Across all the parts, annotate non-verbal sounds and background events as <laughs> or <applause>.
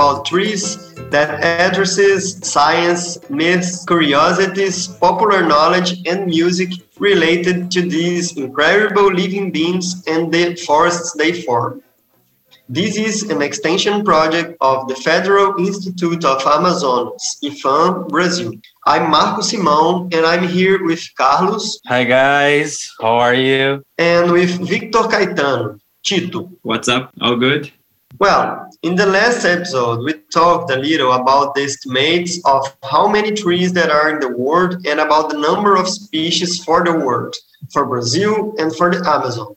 about trees that addresses science, myths, curiosities, popular knowledge, and music related to these incredible living beings and the forests they form. This is an extension project of the Federal Institute of Amazonas, IFAM, Brazil. I'm Marco Simão, and I'm here with Carlos. Hi, guys. How are you? And with Victor Caetano. Tito. What's up? All good? Well, in the last episode, we talked a little about the estimates of how many trees there are in the world and about the number of species for the world, for Brazil, and for the Amazon.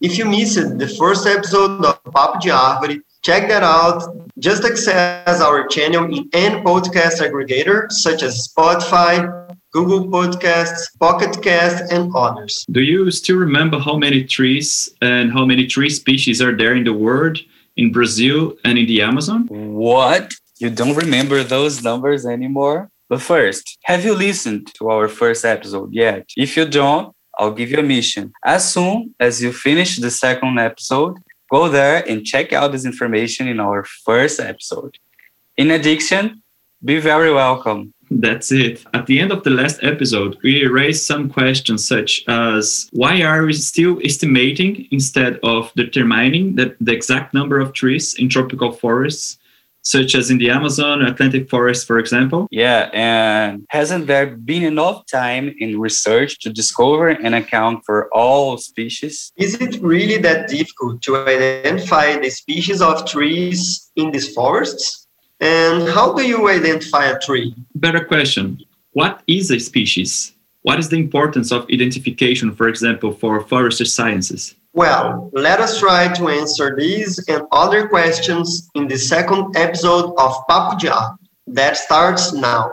If you missed the first episode of Papo de Árvore, check that out. Just access our channel in any podcast aggregator such as Spotify, Google Podcasts, Pocket Cast, and others. Do you still remember how many trees and how many tree species are there in the world, in Brazil, and in the Amazon? What? You don't remember those numbers anymore? But first, have you listened to our first episode yet? If you don't, I'll give you a mission. As soon as you finish the second episode, go there and check out this information in our first episode. In addition, be very welcome. That's it. At the end of the last episode, we raised some questions such as why are we still estimating instead of determining the, the exact number of trees in tropical forests? such as in the Amazon Atlantic forest, for example. Yeah, and hasn't there been enough time in research to discover and account for all species? Is it really that difficult to identify the species of trees in these forests? And how do you identify a tree? Better question. What is a species? What is the importance of identification, for example, for forestry sciences? Well, let us try to answer these and other questions in the second episode of Papuja that starts now.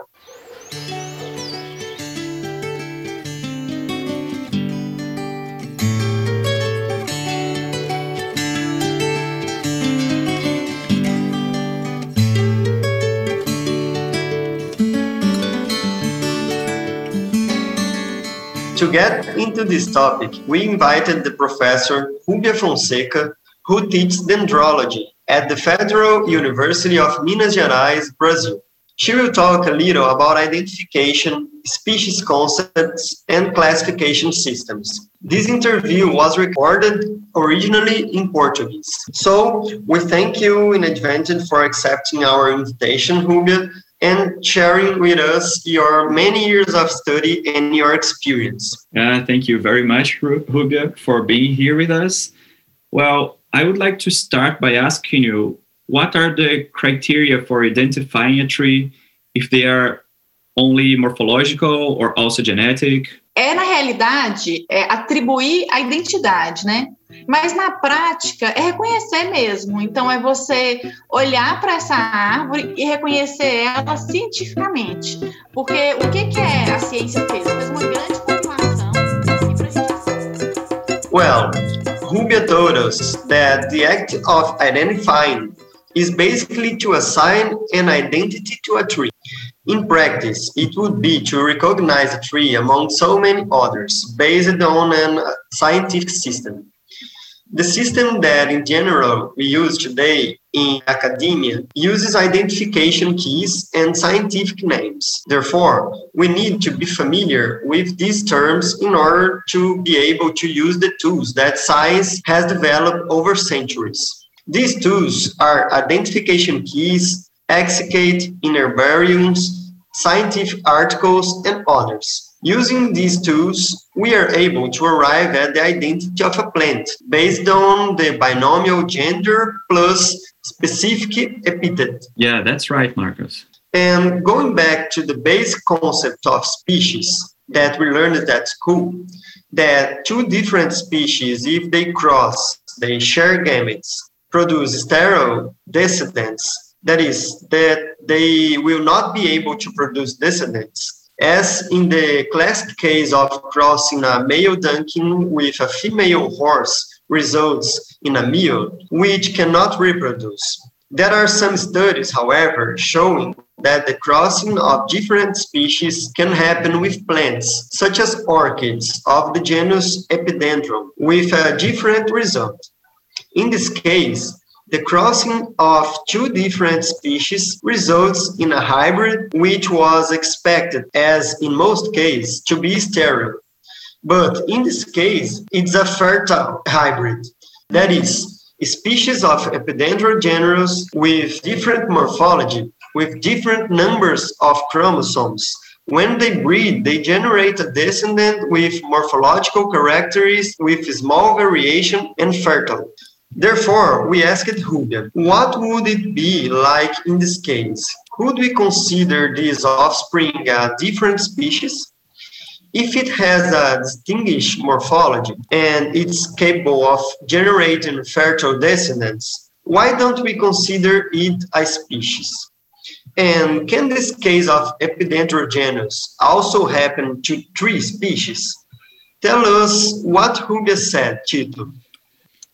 To get into this topic, we invited the professor Rubia Fonseca, who teaches dendrology at the Federal University of Minas Gerais, Brazil. She will talk a little about identification, species concepts, and classification systems. This interview was recorded originally in Portuguese. So we thank you in advance for accepting our invitation, Rubia, and sharing with us your many years of study and your experience. Uh, thank you very much, Rubia, for being here with us. Well, I would like to start by asking you what are the criteria for identifying a tree if they are only morphological or also genetic? É, na realidade, é atribuir a identidade, né? Mas na prática é reconhecer mesmo. Então é você olhar para essa árvore e reconhecer ela cientificamente. Porque o que, que é a ciência fez? Fez uma grande compilação Well, Rubia told us that the act of identifying is basically to assign an identity to a tree. In practice, it would be to recognize a tree among so many others based on a scientific system. The system that in general we use today in academia uses identification keys and scientific names. Therefore, we need to be familiar with these terms in order to be able to use the tools that science has developed over centuries. These tools are identification keys, exsicate, in herbariums, scientific articles, and others. Using these tools, we are able to arrive at the identity of a plant based on the binomial gender plus specific epithet. Yeah, that's right, Marcus. And going back to the basic concept of species that we learned at school, that two different species, if they cross, they share gametes, produce sterile descendants, that is, that they will not be able to produce descendants as in the classic case of crossing a male donkey with a female horse results in a male which cannot reproduce. There are some studies, however, showing that the crossing of different species can happen with plants, such as orchids of the genus Epidendrum, with a different result. In this case, The crossing of two different species results in a hybrid which was expected, as in most cases, to be sterile. But in this case, it's a fertile hybrid. That is, species of Epidendrum genus with different morphology, with different numbers of chromosomes. When they breed, they generate a descendant with morphological characteristics with small variation and fertile. Therefore, we asked Rubia, what would it be like in this case? Could we consider this offspring a different species? If it has a distinguished morphology and it's capable of generating fertile descendants, why don't we consider it a species? And can this case of Epidendrum genus also happen to three species? Tell us what Rubia said, Tito.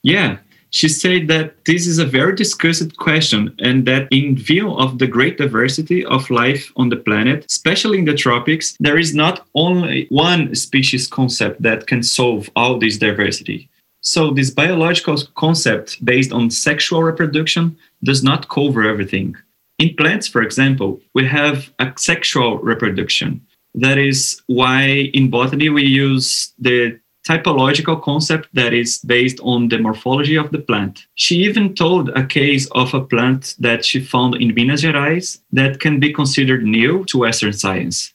Yeah, she said that this is a very discussed question and that in view of the great diversity of life on the planet, especially in the tropics, there is not only one species concept that can solve all this diversity. So this biological concept based on sexual reproduction does not cover everything. In plants, for example, we have asexual reproduction. That is why in botany we use the typological concept that is based on the morphology of the plant. She even told a case of a plant that she found in Minas Gerais that can be considered new to Western science.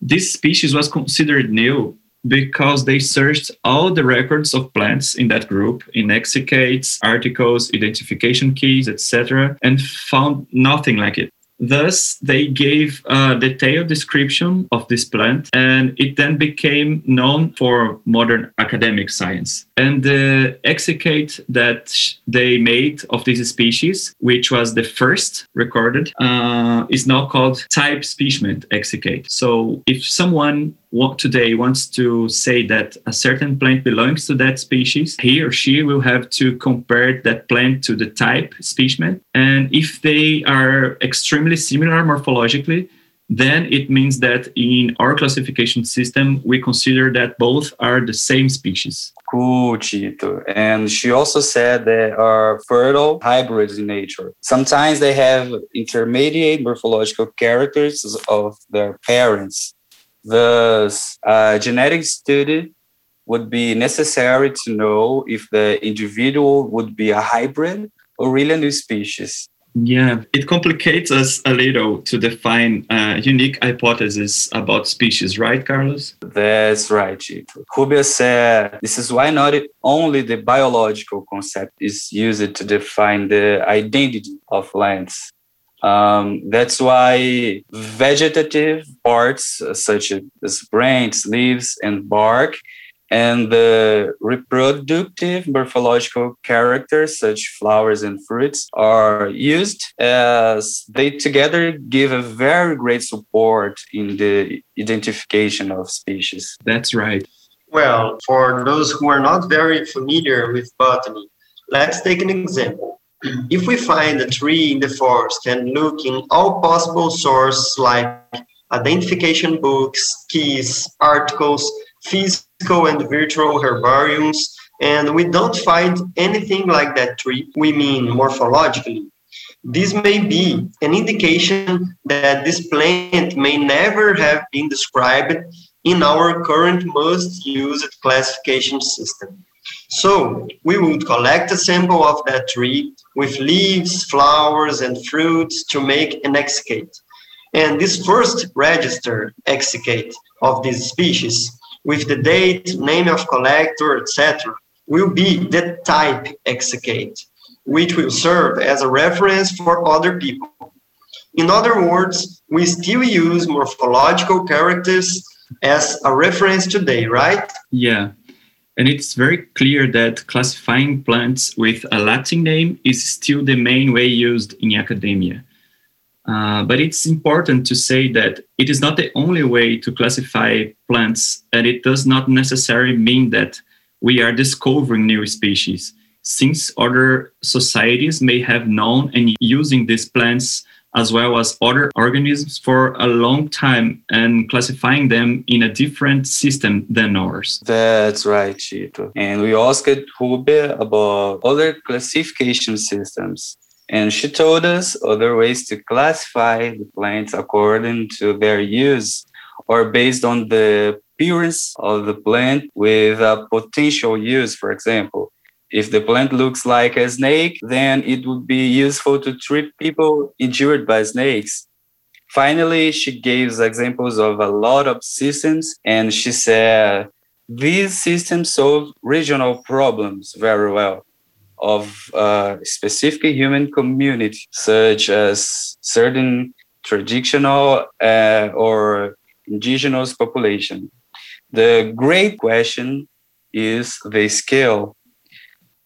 This species was considered new because they searched all the records of plants in that group in exsicates, articles, identification keys, etc., and found nothing like it. Thus, they gave a detailed description of this plant, and it then became known for modern academic science. And the exsicate that they made of this species, which was the first recorded, uh, is now called type specimen exsicate. So, if someone today wants to say that a certain plant belongs to that species, he or she will have to compare that plant to the type specimen. And if they are extremely similar morphologically, then it means that in our classification system, we consider that both are the same species. Cool, Tito. And she also said there are fertile hybrids in nature. Sometimes they have intermediate morphological characters of their parents. Thus, uh, a genetic study would be necessary to know if the individual would be a hybrid or really a new species. Yeah, it complicates us a little to define a unique hypothesis about species, right, Carlos? That's right, Chico. Rubia said this is why not only the biological concept is used to define the identity of lands, um, that's why vegetative parts uh, such as branches, leaves, and bark, and the reproductive morphological characters such flowers and fruits are used as they together give a very great support in the identification of species. That's right. Well, for those who are not very familiar with botany, let's take an example. If we find a tree in the forest and look in all possible sources like identification books, keys, articles, physical and virtual herbariums, and we don't find anything like that tree, we mean morphologically, this may be an indication that this plant may never have been described in our current most used classification system. So we would collect a sample of that tree with leaves, flowers, and fruits to make an exsicate. And this first register exsicate of this species with the date, name of collector, etc., will be the type exsicate, which will serve as a reference for other people. In other words, we still use morphological characters as a reference today, right? Yeah. And it's very clear that classifying plants with a Latin name is still the main way used in academia. Uh, but it's important to say that it is not the only way to classify plants, and it does not necessarily mean that we are discovering new species, since other societies may have known and using these plants as well as other organisms for a long time and classifying them in a different system than ours. That's right, Tito. And we asked Rubia about other classification systems. And she told us other ways to classify the plants according to their use or based on the appearance of the plant with a potential use, for example. If the plant looks like a snake, then it would be useful to treat people injured by snakes. Finally, she gives examples of a lot of systems, and she said these systems solve regional problems very well of a specific human community, such as certain traditional uh, or indigenous population. The great question is the scale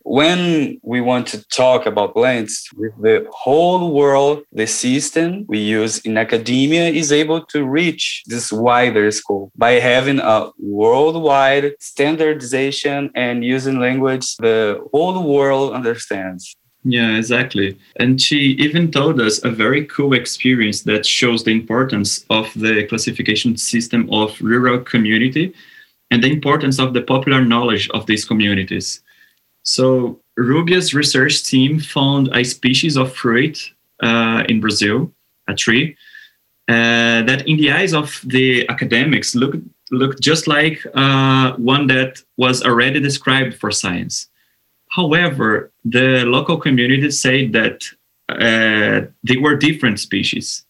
when we want to talk about plants with the whole world, the system we use in academia is able to reach this wider scope by having a worldwide standardization and using language the whole world understands. Yeah, exactly. And she even told us a very cool experience that shows the importance of the classification system of rural community and the importance of the popular knowledge of these communities. So Rubia's research team found a species of fruit uh, in Brazil, a tree, uh, that in the eyes of the academics looked looked just like uh, one that was already described for science. However, the local community said that uh, they were different species.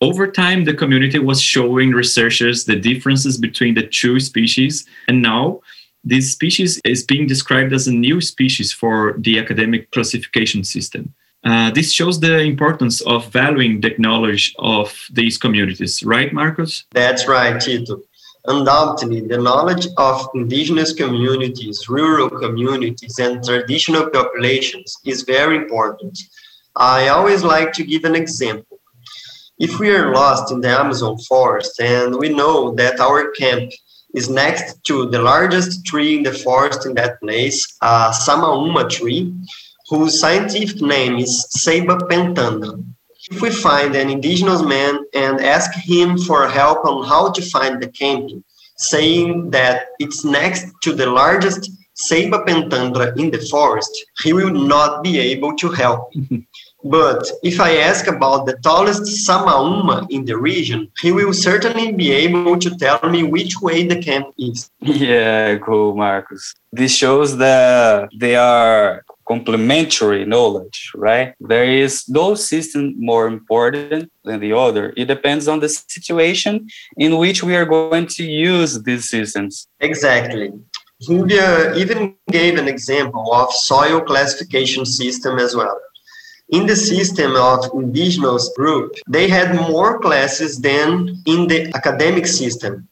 Over time, the community was showing researchers the differences between the two species, and now this species is being described as a new species for the academic classification system. Uh, this shows the importance of valuing the knowledge of these communities, right, Marcos? That's right, Tito. Undoubtedly, the knowledge of indigenous communities, rural communities, and traditional populations is very important. I always like to give an example. If we are lost in the Amazon forest and we know that our camp is next to the largest tree in the forest in that place, a Samaúma tree, whose scientific name is Ceiba pentandra. If we find an indigenous man and ask him for help on how to find the camping, saying that it's next to the largest Ceiba pentandra in the forest, he will not be able to help. <laughs> But if I ask about the tallest Samaúma in the region, he will certainly be able to tell me which way the camp is. <laughs> Yeah, cool, Marcus. This shows that they are complementary knowledge, right? There is no system more important than the other. It depends on the situation in which we are going to use these systems. Exactly. Rubia even gave an example of soil classification system as well. In the system of indigenous group, they had more classes than in the academic system.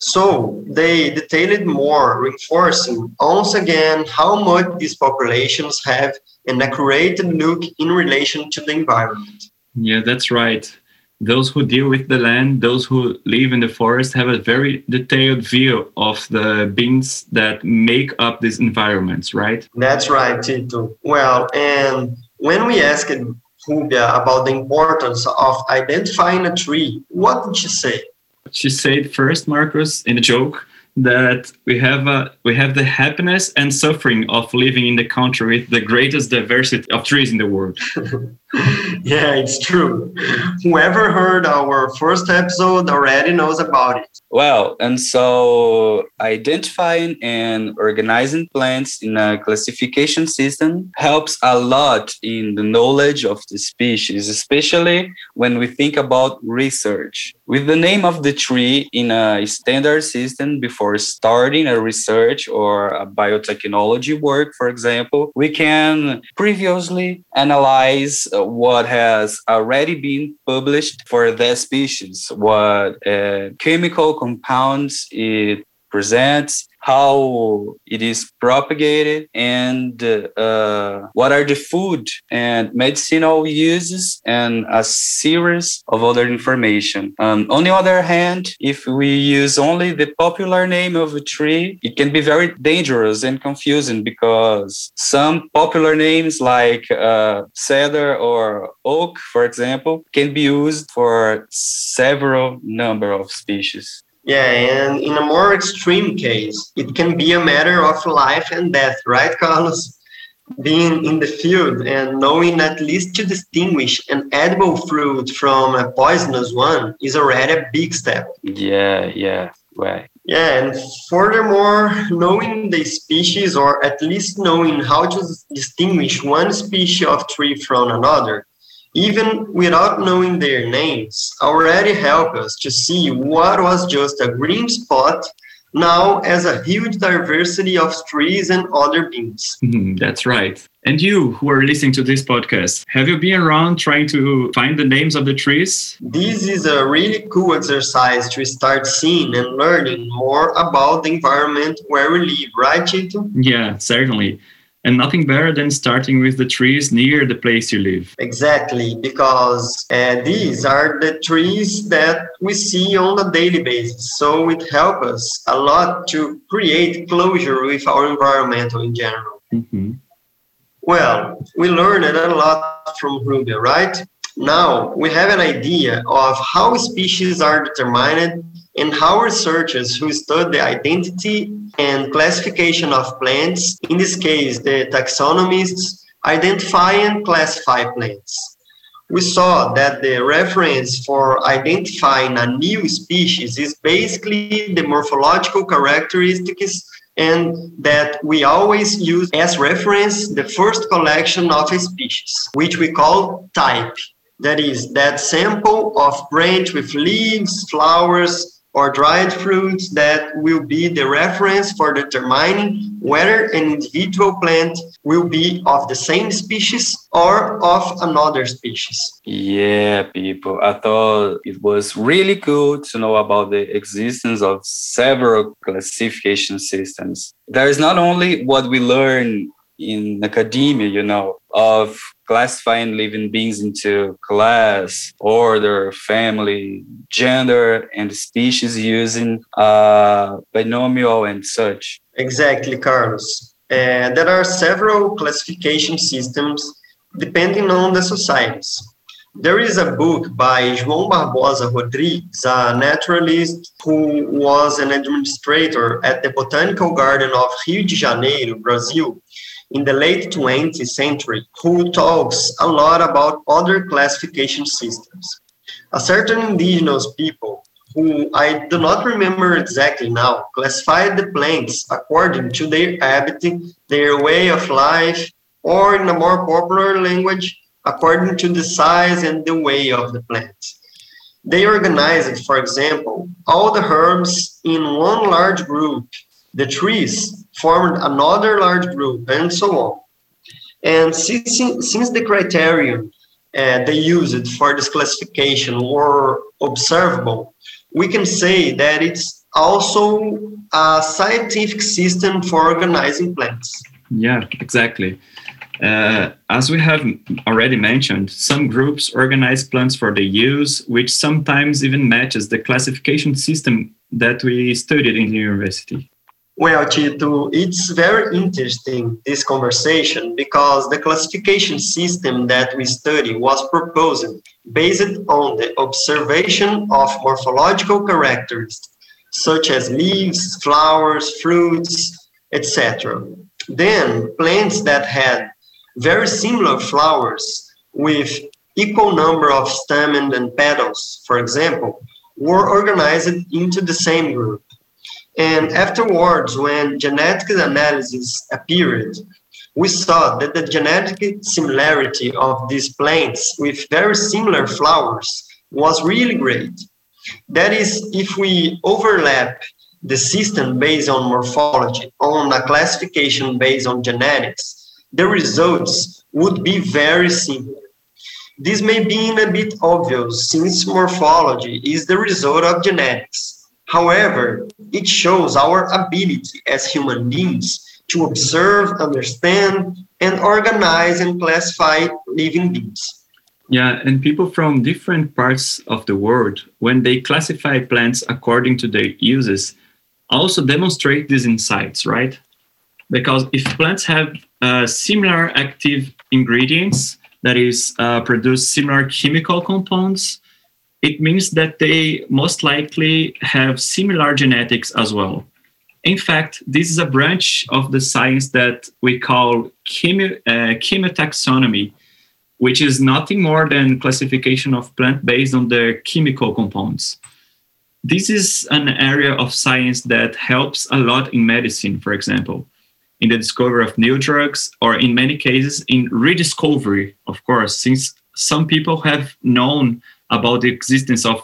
So they detailed more, reinforcing once again how much these populations have an accurate look in relation to the environment. Yeah, that's right. Those who deal with the land, those who live in the forest, have a very detailed view of the beings that make up these environments, right? That's right, Tito. Well, and when we asked Rubia about the importance of identifying a tree, what did she say? She said first, Marcus, in a joke, that we have a, we have the happiness and suffering of living in the country with the greatest diversity of trees in the world. <laughs> <laughs> yeah, it's true. Whoever heard our first episode already knows about it. Well, and so identifying and organizing plants in a classification system helps a lot in the knowledge of the species, especially when we think about research. With the name of the tree in a standard system before starting a research or a biotechnology work, for example, we can previously analyze what has already been published for that species, what uh, chemical compounds it presents, how it is propagated, and uh, what are the food and medicinal uses, and a series of other information. Um, on the other hand, if we use only the popular name of a tree, it can be very dangerous and confusing because some popular names like uh, cedar or oak, for example, can be used for several number of species. Yeah, and in a more extreme case, it can be a matter of life and death, right, <laughs> Carlos? Being in the field and knowing at least to distinguish an edible fruit from a poisonous one is already a big step. Yeah, yeah, right. Yeah, and furthermore, knowing the species or at least knowing how to distinguish one species of tree from another even without knowing their names, already help us to see what was just a green spot now as a huge diversity of trees and other beings. Mm, that's right. And you who are listening to this podcast, have you been around trying to find the names of the trees? This is a really cool exercise to start seeing and learning more about the environment where we live, right, Tito? Yeah, certainly and nothing better than starting with the trees near the place you live. Exactly, because uh, these are the trees that we see on a daily basis. So it helps us a lot to create closure with our environmental in general. Mm-hmm. Well, we learned a lot from Rubia, right? Now we have an idea of how species are determined and how researchers who study the identity and classification of plants, in this case, the taxonomists, identify and classify plants. We saw that the reference for identifying a new species is basically the morphological characteristics and that we always use as reference the first collection of a species, which we call type. That is, that sample of branch with leaves, flowers, or dried fruits that will be the reference for determining whether an individual plant will be of the same species or of another species. Yeah, people. I thought it was really cool to know about the existence of several classification systems. There is not only what we learn in academia, you know, of classifying living beings into class, order, family, gender, and species using uh, binomial and such. Exactly, Carlos. Uh, there are several classification systems depending on the societies. There is a book by João Barbosa Rodrigues, a naturalist who was an administrator at the Botanical Garden of Rio de Janeiro, Brazil, in the late 20th century who talks a lot about other classification systems. A certain indigenous people, who I do not remember exactly now, classified the plants according to their habitat, their way of life, or in a more popular language, according to the size and the way of the plant. They organized, for example, all the herbs in one large group, the trees formed another large group, and so on. And since, since the criterion uh, they used for this classification were observable, we can say that it's also a scientific system for organizing plants. Yeah, exactly. Uh, as we have already mentioned, some groups organize plants for the use, which sometimes even matches the classification system that we studied in the university. Well, Tito, it's very interesting, this conversation, because the classification system that we study was proposed based on the observation of morphological characters such as leaves, flowers, fruits, etc. Then, plants that had very similar flowers with equal number of stamens and petals, for example, were organized into the same group. And afterwards, when genetic analysis appeared, we saw that the genetic similarity of these plants with very similar flowers was really great. That is, if we overlap the system based on morphology on a classification based on genetics, the results would be very similar. This may be a bit obvious since morphology is the result of genetics However, it shows our ability as human beings to observe, understand, and organize and classify living beings. Yeah, and people from different parts of the world, when they classify plants according to their uses, also demonstrate these insights, right? Because if plants have uh, similar active ingredients, that is, uh, produce similar chemical compounds, it means that they most likely have similar genetics as well. In fact, this is a branch of the science that we call uh, chemotaxonomy, which is nothing more than classification of plant based on their chemical compounds. This is an area of science that helps a lot in medicine, for example, in the discovery of new drugs, or in many cases, in rediscovery, of course, since some people have known about the existence of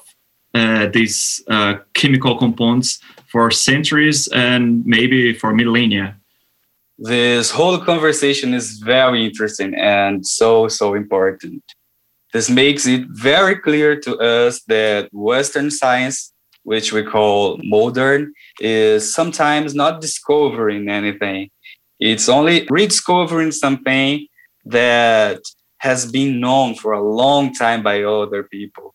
uh, these uh, chemical compounds for centuries and maybe for millennia. This whole conversation is very interesting and so, so important. This makes it very clear to us that Western science, which we call modern, is sometimes not discovering anything. It's only rediscovering something that has been known for a long time by other people.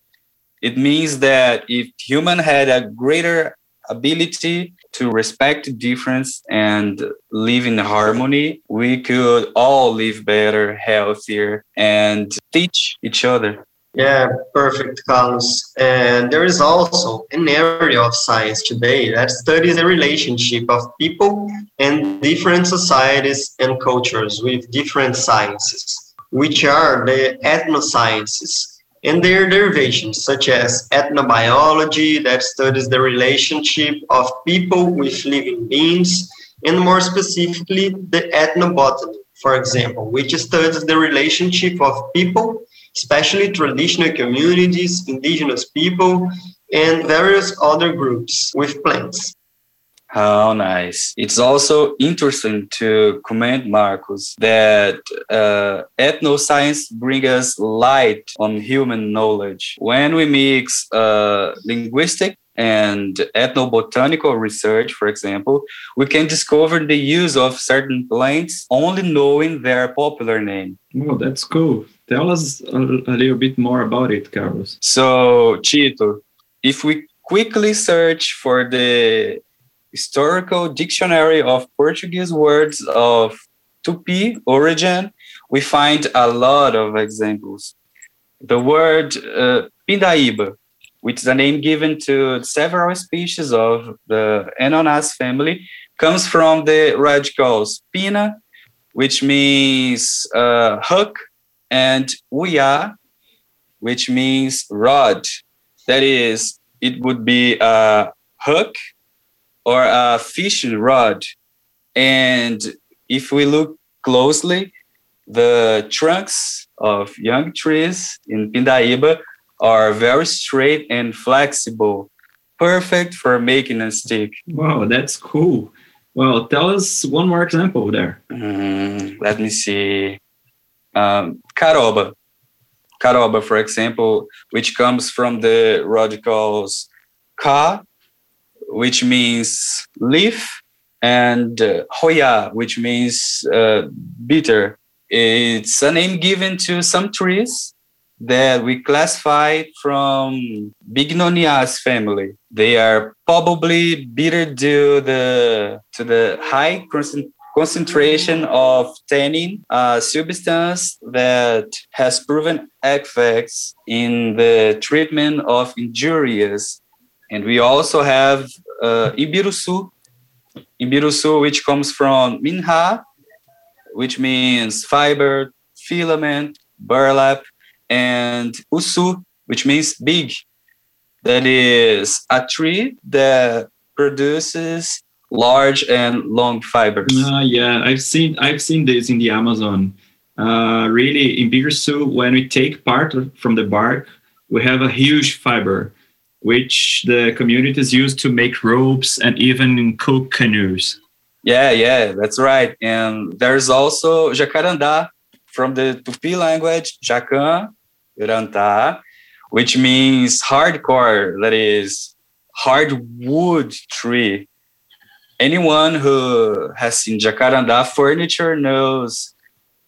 It means that if human had a greater ability to respect difference and live in harmony, we could all live better, healthier, and teach each other. Yeah, perfect, Carlos. And there is also an area of science today that studies the relationship of people and different societies and cultures with different sciences which are the ethnosciences and their derivations, such as ethnobiology, that studies the relationship of people with living beings, and more specifically, the ethnobotany, for example, which studies the relationship of people, especially traditional communities, indigenous people, and various other groups with plants. How nice. It's also interesting to comment, Marcos, that uh, ethnoscience brings us light on human knowledge. When we mix uh, linguistic and ethnobotanical research, for example, we can discover the use of certain plants only knowing their popular name. Oh, that's cool. Tell us a, a little bit more about it, Carlos. So, Tito, if we quickly search for the historical dictionary of Portuguese words of Tupi origin, we find a lot of examples. The word uh, Pindaíba, which is a name given to several species of the Enonas family, comes from the radicals pina, which means uh, hook, and uya, which means rod. That is, it would be a hook or a fishing rod. And if we look closely, the trunks of young trees in Pindaíba are very straight and flexible, perfect for making a stick. Wow, that's cool. Well, tell us one more example there. Mm, let me see. Um, caroba. Caroba, for example, which comes from the radicals ka which means leaf, and uh, hoya, which means uh, bitter. It's a name given to some trees that we classify from Bignoniaceae family. They are probably bitter due the, to the high concentration of tannin, a substance that has proven effects in the treatment of injuries and we also have uh, Ibiruçu, Ibiruçu, which comes from Minha, which means fiber, filament, burlap, and Usu, which means big. That is a tree that produces large and long fibers. Uh, yeah, I've seen I've seen this in the Amazon. Uh, really, in Ibiruçu, when we take part from the bark, we have a huge fiber which the communities use to make ropes and even cook canoes. Yeah, yeah, that's right. And there's also jacarandá from the Tupi language, jacan, rantá, which means hardcore, that is hardwood tree. Anyone who has seen Jacaranda furniture knows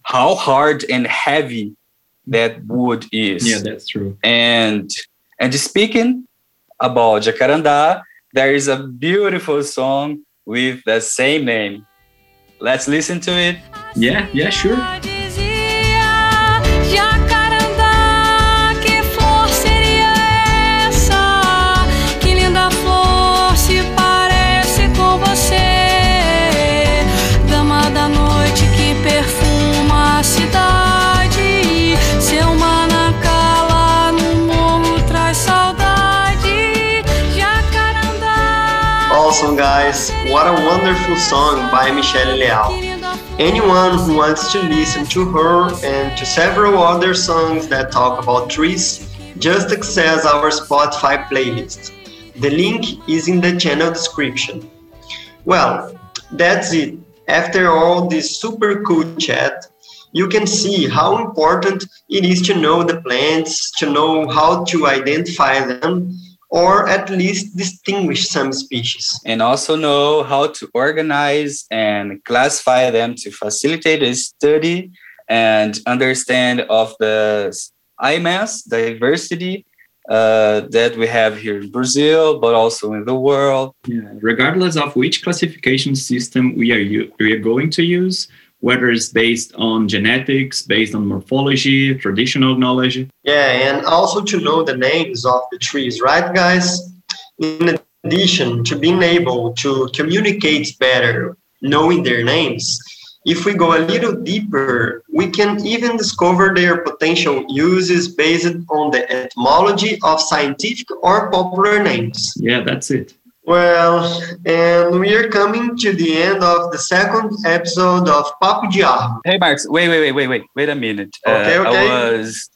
how hard and heavy that wood is. Yeah, that's true. And and speaking about Jacaranda, there is a beautiful song with the same name. Let's listen to it. Yeah, yeah, sure. A wonderful song by Michelle Leal. Anyone who wants to listen to her and to several other songs that talk about trees, just access our Spotify playlist. The link is in the channel description. Well, that's it. After all this super cool chat, you can see how important it is to know the plants, to know how to identify them, or at least distinguish some species. And also know how to organize and classify them to facilitate the study and understand of the immense diversity uh, that we have here in Brazil, but also in the world. Yeah. Regardless of which classification system we are, we are going to use, whether it's based on genetics, based on morphology, traditional knowledge. Yeah, and also to know the names of the trees, right, guys? In addition to being able to communicate better, knowing their names, if we go a little deeper, we can even discover their potential uses based on the etymology of scientific or popular names. Yeah, that's it. Well, and we are coming to the end of the second episode of Papo de Árvore. Hey, Marks, wait, wait, wait, wait, wait, wait a minute. Okay, uh, okay. I was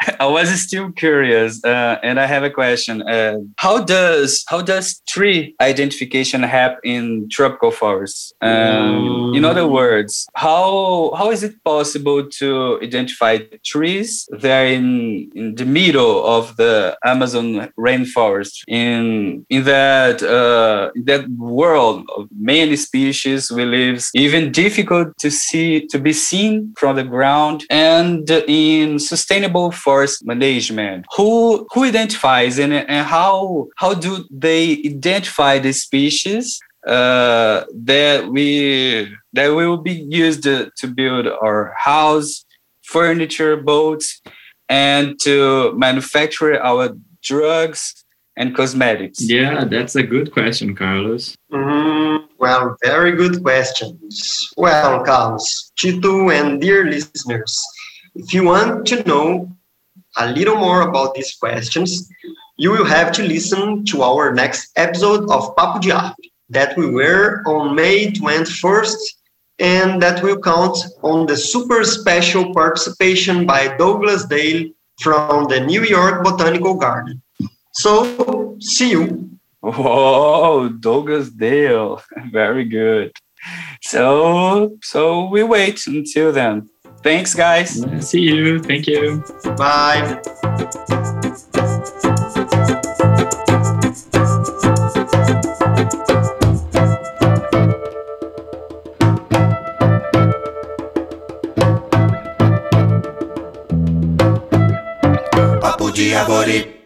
<laughs> I was still curious, uh, and I have a question. Uh, how does how does tree identification happen in tropical forests? Um, In other words, how how is it possible to identify trees there in in the middle of the Amazon rainforest? In in that uh, in that world of many species we live, even difficult to see to be seen from the ground, and in sustainable forest management who who identifies and, and how how do they identify the species uh, that we that will be used to, to build our house furniture boats and to manufacture our drugs and cosmetics Yeah, that's a good question, Carlos. Mm, well, very good questions. Well, Carlos, Tito, and dear listeners, if you want to know a little more about these questions, you will have to listen to our next episode of Papo de that we were on May 21st and that will count on the super special participation by Douglas Daly from the New York Botanical Garden. So, see you. Whoa, Douglas Daly. <laughs> Very good. So so we wait until then. Thanks guys. See you. Thank you. Bye. Papo de Árvore.